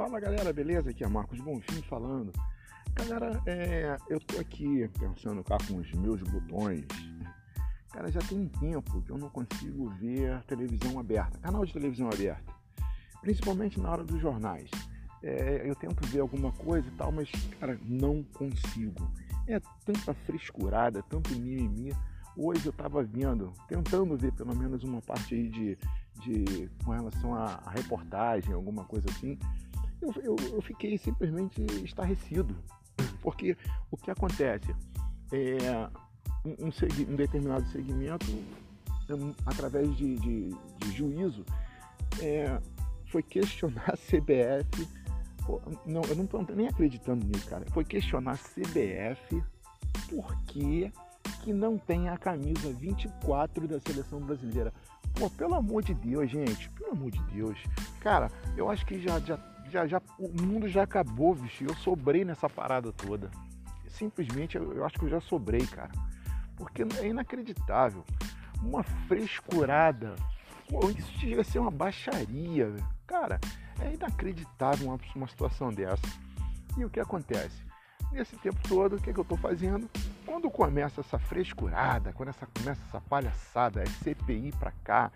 Fala galera, beleza? Aqui é Marcos Bonfim falando. Galera, é, eu tô aqui pensando cá com os meus botões. Cara, já tem um tempo que eu não consigo ver televisão aberta, canal de televisão aberta, principalmente na hora dos jornais. É, eu tento ver alguma coisa e tal, mas, cara, não consigo. É tanta frescurada, tanto mimimi. Hoje eu tava vendo, tentando ver pelo menos uma parte aí de, de com relação à reportagem, alguma coisa assim eu, eu, eu fiquei simplesmente estarrecido. Porque o que acontece? É, um, um, um determinado segmento, através de, de, de juízo, é, foi questionar a CBF. Não, eu não estou nem acreditando nisso, cara. Foi questionar a CBF por que, que não tem a camisa 24 da seleção brasileira. Pô, pelo amor de Deus, gente, pelo amor de Deus. Cara, eu acho que já, já já, já, o mundo já acabou, bicho. Eu sobrei nessa parada toda. Simplesmente eu, eu acho que eu já sobrei, cara. Porque é inacreditável. Uma frescurada. Pô, isso chega a ser uma baixaria. Cara, é inacreditável uma, uma situação dessa. E o que acontece? Nesse tempo todo, o que, é que eu estou fazendo? Quando começa essa frescurada, quando essa, começa essa palhaçada, é CPI para cá,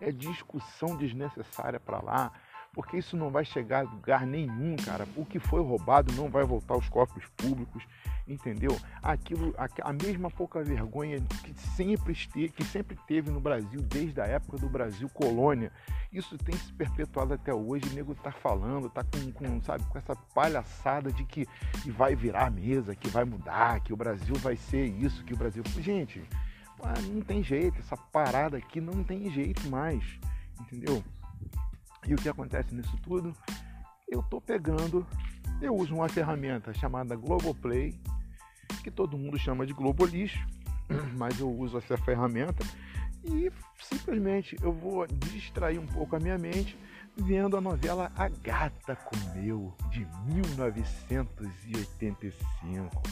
é discussão desnecessária para lá, porque isso não vai chegar a lugar nenhum, cara. O que foi roubado não vai voltar aos cofres públicos, entendeu? Aquilo, a, mesma pouca vergonha que sempre, esteve, que sempre teve no Brasil, desde a época do Brasil colônia. Isso tem se perpetuado até hoje. O nego tá falando, tá com, com, sabe, com essa palhaçada de que, que vai virar a mesa, que vai mudar, que o Brasil vai ser isso, que o Brasil. Gente, não tem jeito, essa parada aqui não tem jeito mais, entendeu? E o que acontece nisso tudo? Eu estou pegando, eu uso uma ferramenta chamada Globoplay, que todo mundo chama de Globolixo, mas eu uso essa ferramenta e simplesmente eu vou distrair um pouco a minha mente vendo a novela A Gata Comeu, de 1985.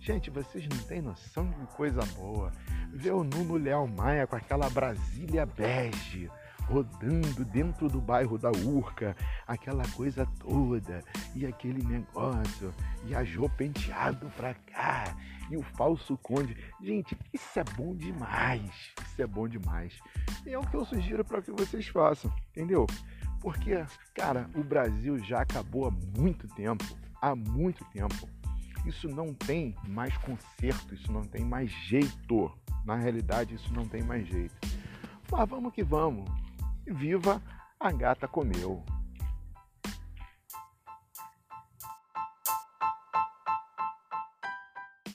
Gente, vocês não têm noção de coisa boa. Ver o Nuno Leal Maia com aquela Brasília bege, rodando dentro do bairro da Urca, aquela coisa toda, e aquele negócio, e a Jô penteado pra cá, e o falso conde. Gente, isso é bom demais, isso é bom demais. E é o que eu sugiro para que vocês façam, entendeu? Porque, cara, o Brasil já acabou há muito tempo, há muito tempo. Isso não tem mais conserto, isso não tem mais jeito. Na realidade, isso não tem mais jeito. Mas vamos que vamos. Viva a gata comeu.